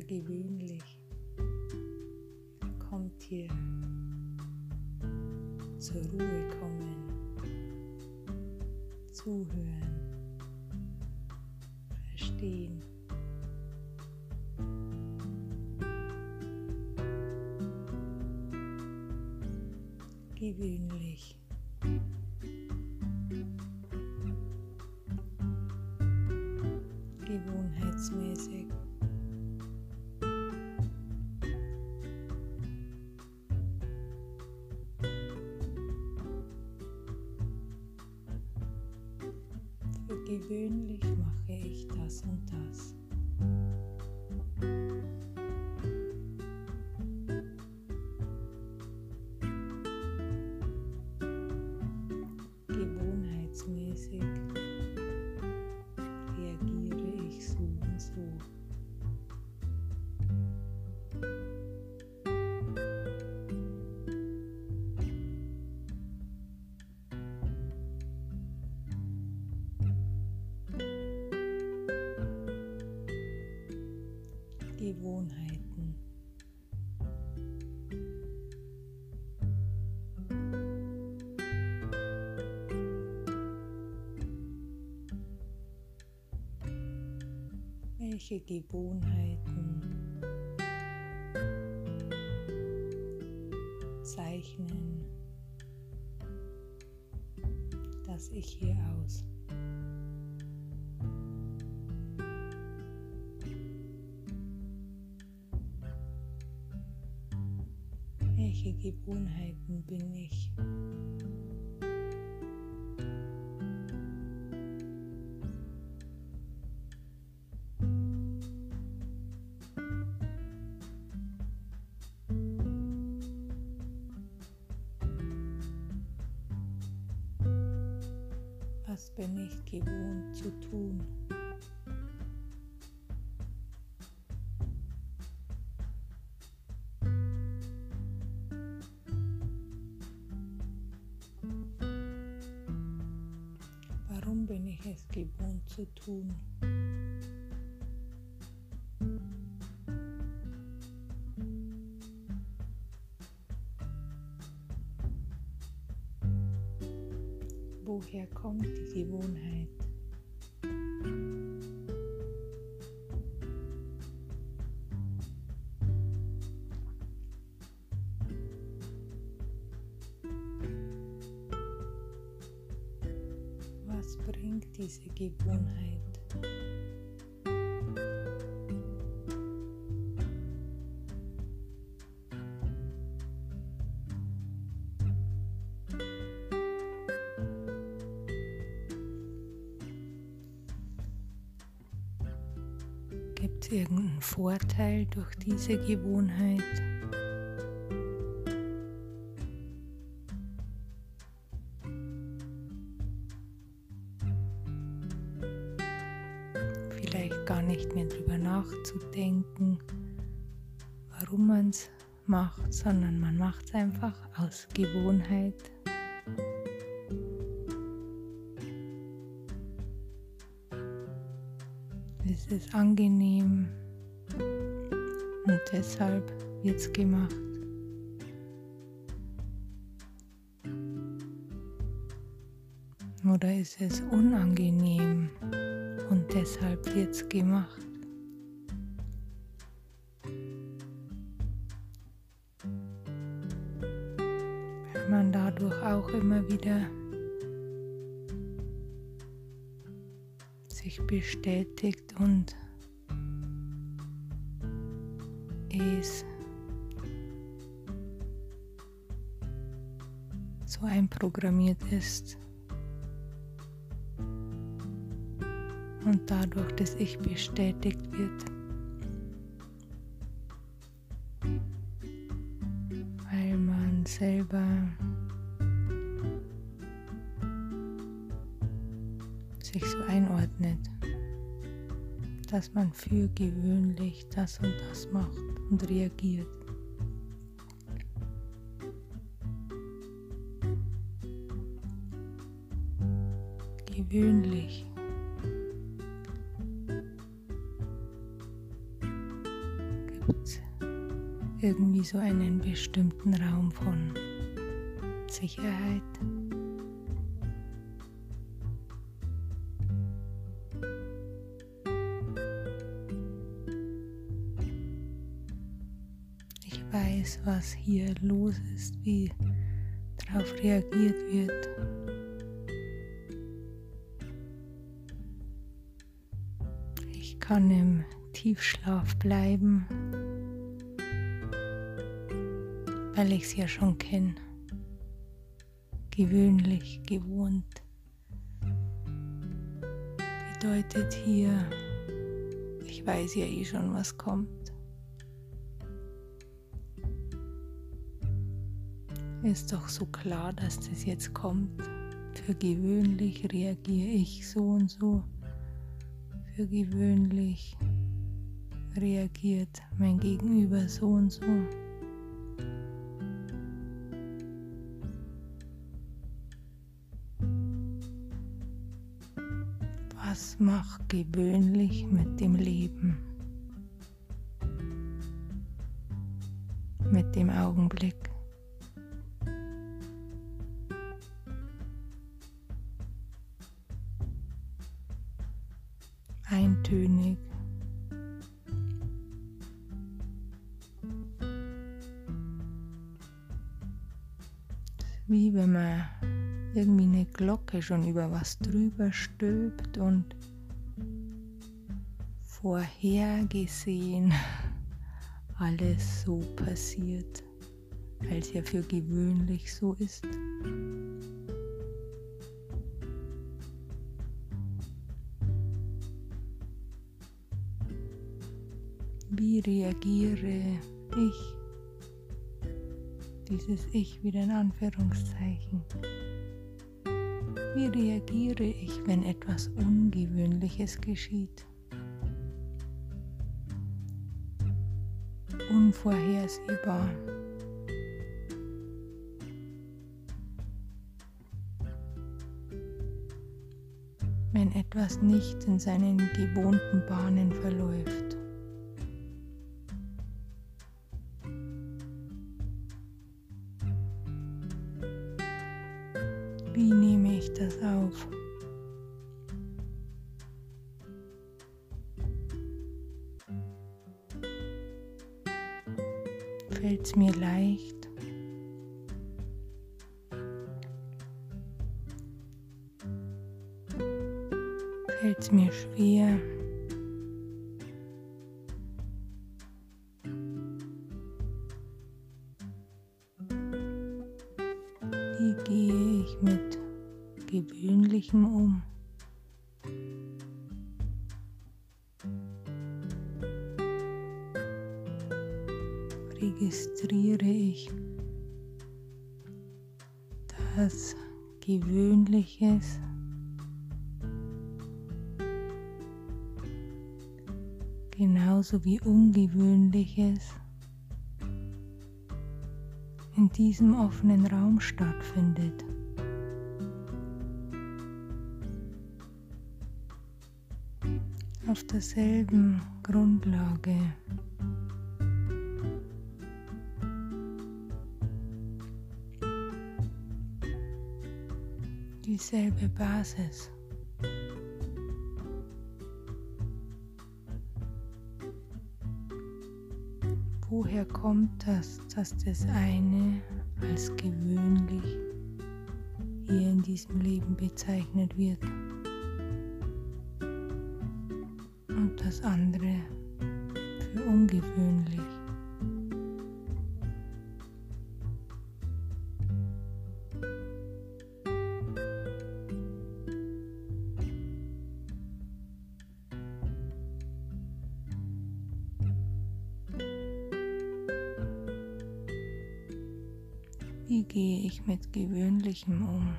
gewöhnlich kommt hier zur Ruhe kommen, zuhören, verstehen. Gewöhnlich. Gewöhnlich mache ich das und das. Gewohnheiten. Welche Gewohnheiten zeichnen das ich hier aus? Welche Gewohnheiten bin ich? Bin ich es gewohnt zu tun? Woher kommt die Gewohnheit? Bringt diese Gewohnheit? Gibt es irgendeinen Vorteil durch diese Gewohnheit? Nicht mehr drüber nachzudenken, warum man es macht, sondern man macht es einfach aus Gewohnheit. Es ist angenehm und deshalb wird es gemacht. Oder ist es unangenehm deshalb es gemacht? Weil man dadurch auch immer wieder sich bestätigt und es so einprogrammiert ist und dadurch das Ich bestätigt wird. Weil man selber sich so einordnet. dass man für gewöhnlich das und das macht und reagiert. Gewöhnlich. Irgendwie so einen bestimmten Raum von Sicherheit? weiß, was hier los ist, wie darauf reagiert wird. Ich kann im Tiefschlaf bleiben, weil ich es ja schon kenne, gewöhnlich, gewohnt. Bedeutet hier, ich weiß ja eh schon, was kommt. Ist doch so klar, dass das jetzt kommt. Für gewöhnlich reagiere ich so und so. Für gewöhnlich reagiert mein Gegenüber so und so. Was macht gewöhnlich mit dem Leben? Mit dem Augenblick? eintönig. Wie wenn man irgendwie eine Glocke schon über was drüber stülpt und vorhergesehen alles so passiert, weil es ja für gewöhnlich so ist. Wie reagiere ich? Dieses Ich wieder in Anführungszeichen. Wie reagiere ich, wenn etwas Ungewöhnliches geschieht? Unvorhersehbar. Wenn etwas nicht in seinen gewohnten Bahnen verläuft. Wie gehe ich mit Gewöhnlichem um? Registriere ich das Gewöhnliches genauso wie Ungewöhnliches in diesem offenen Raum stattfindet. Auf derselben Grundlage. Dieselbe Basis. Kommt das, dass das eine als gewöhnlich hier in diesem Leben bezeichnet wird und das andere für ungewöhnlich? Zeichen um.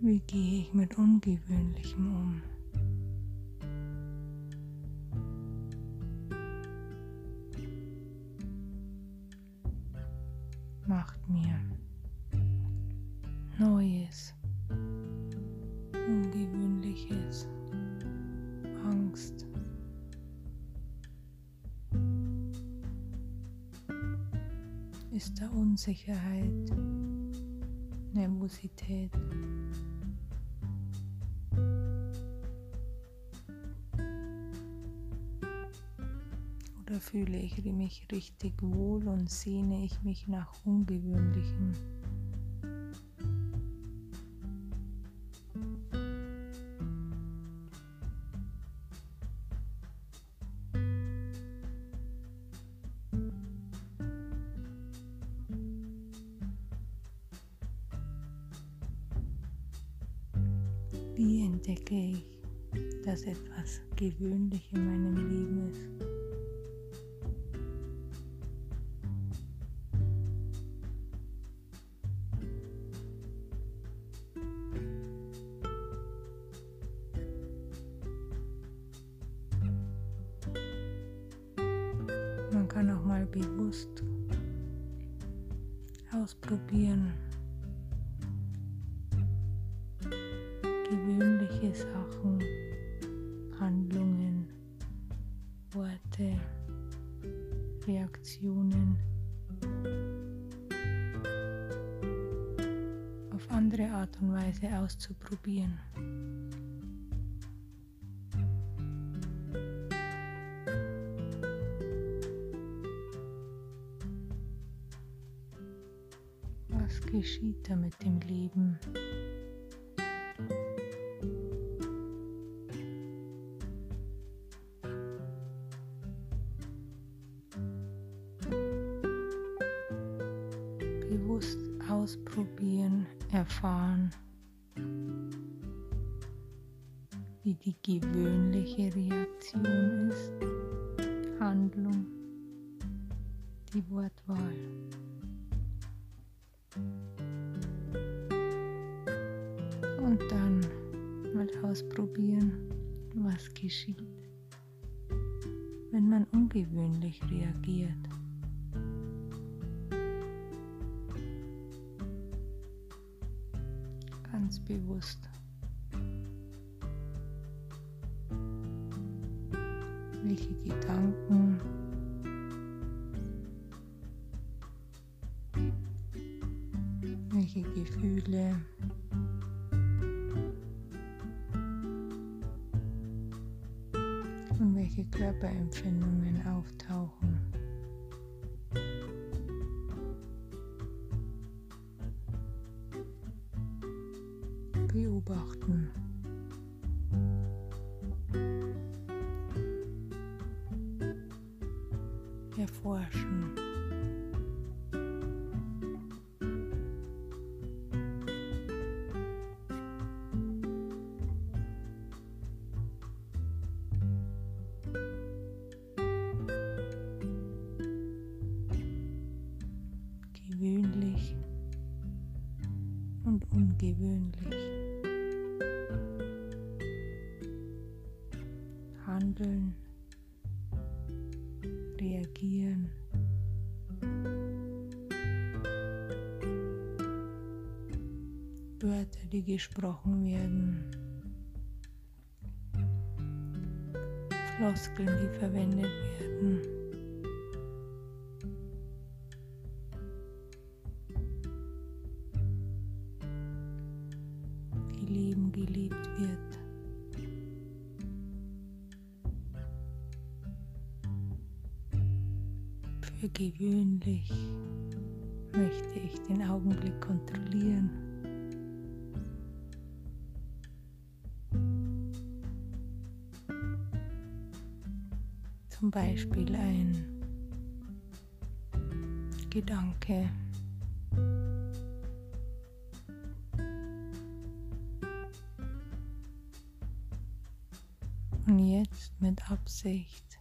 Wie gehe ich mit Ungewöhnlichem um? Ist da Unsicherheit, Nervosität? Oder fühle ich mich richtig wohl und sehne ich mich nach Ungewöhnlichem? Wie entdecke ich, dass etwas gewöhnlich in meinem Leben ist? Weise auszuprobieren. Was geschieht da mit dem Leben? Bewusst ausprobieren, erfahren, die gewöhnliche Reaktion ist, Handlung, die Wortwahl. Und dann mal ausprobieren, was geschieht, wenn man ungewöhnlich reagiert. Ganz bewusst. Welche Gedanken welche Gefühle und welche Körperempfindungen auftauchen. Beobachten. Ungewöhnlich. Handeln, reagieren. Wörter, die gesprochen werden. Floskeln, die verwendet werden. Für gewöhnlich möchte ich den Augenblick kontrollieren. Zum Beispiel ein Gedanke. Und jetzt mit Absicht,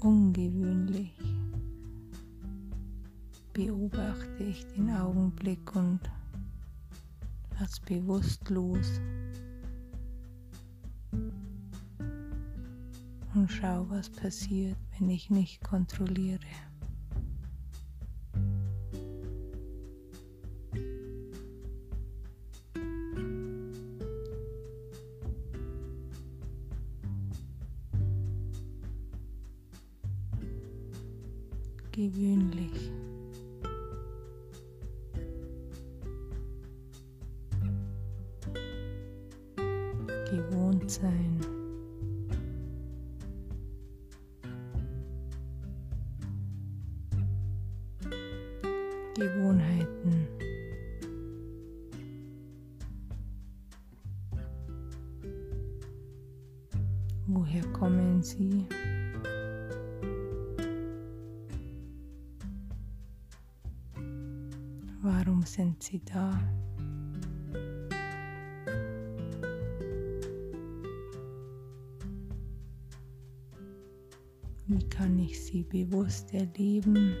ungewöhnlich, beobachte ich den Augenblick und Lass bewusst los. Und schau, was passiert, wenn ich nicht kontrolliere. Gewohnt sein. Wie kann ich sie bewusst erleben?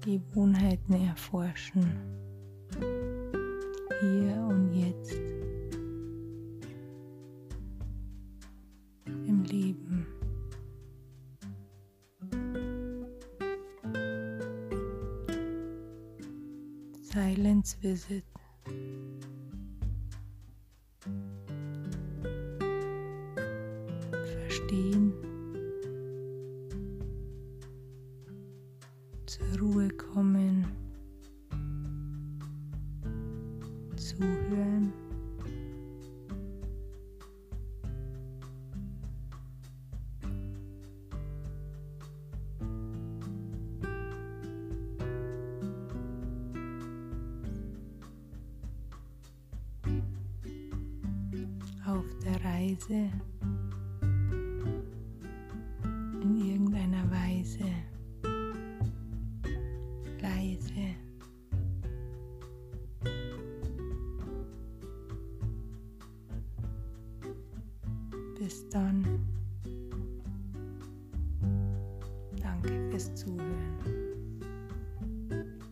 Gewohnheiten erforschen. Hier und jetzt. Im Leben. Silence Visit. Verstehen. Dann. Danke fürs Zuhören.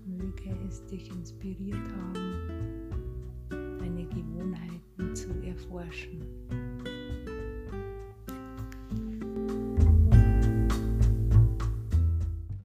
Möge es dich inspiriert haben, deine Gewohnheiten zu erforschen.